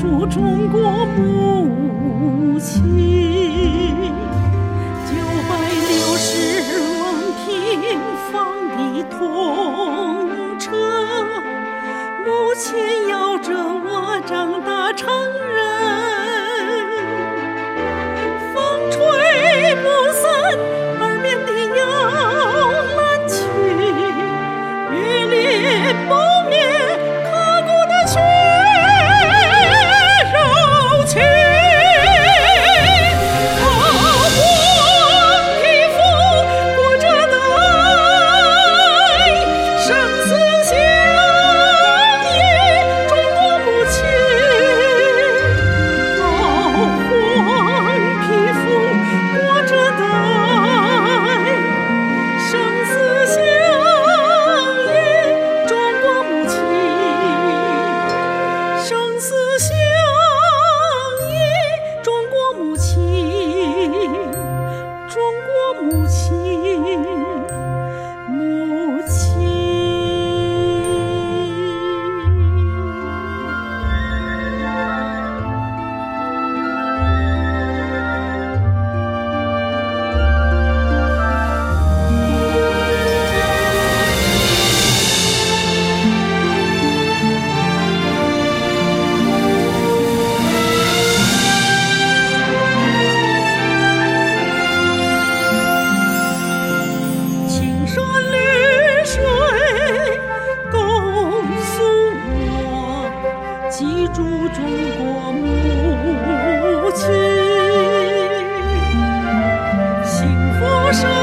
祝中国母亲。九百六十万平方的通车，母亲摇着我长大成人。祝中国母亲。幸福生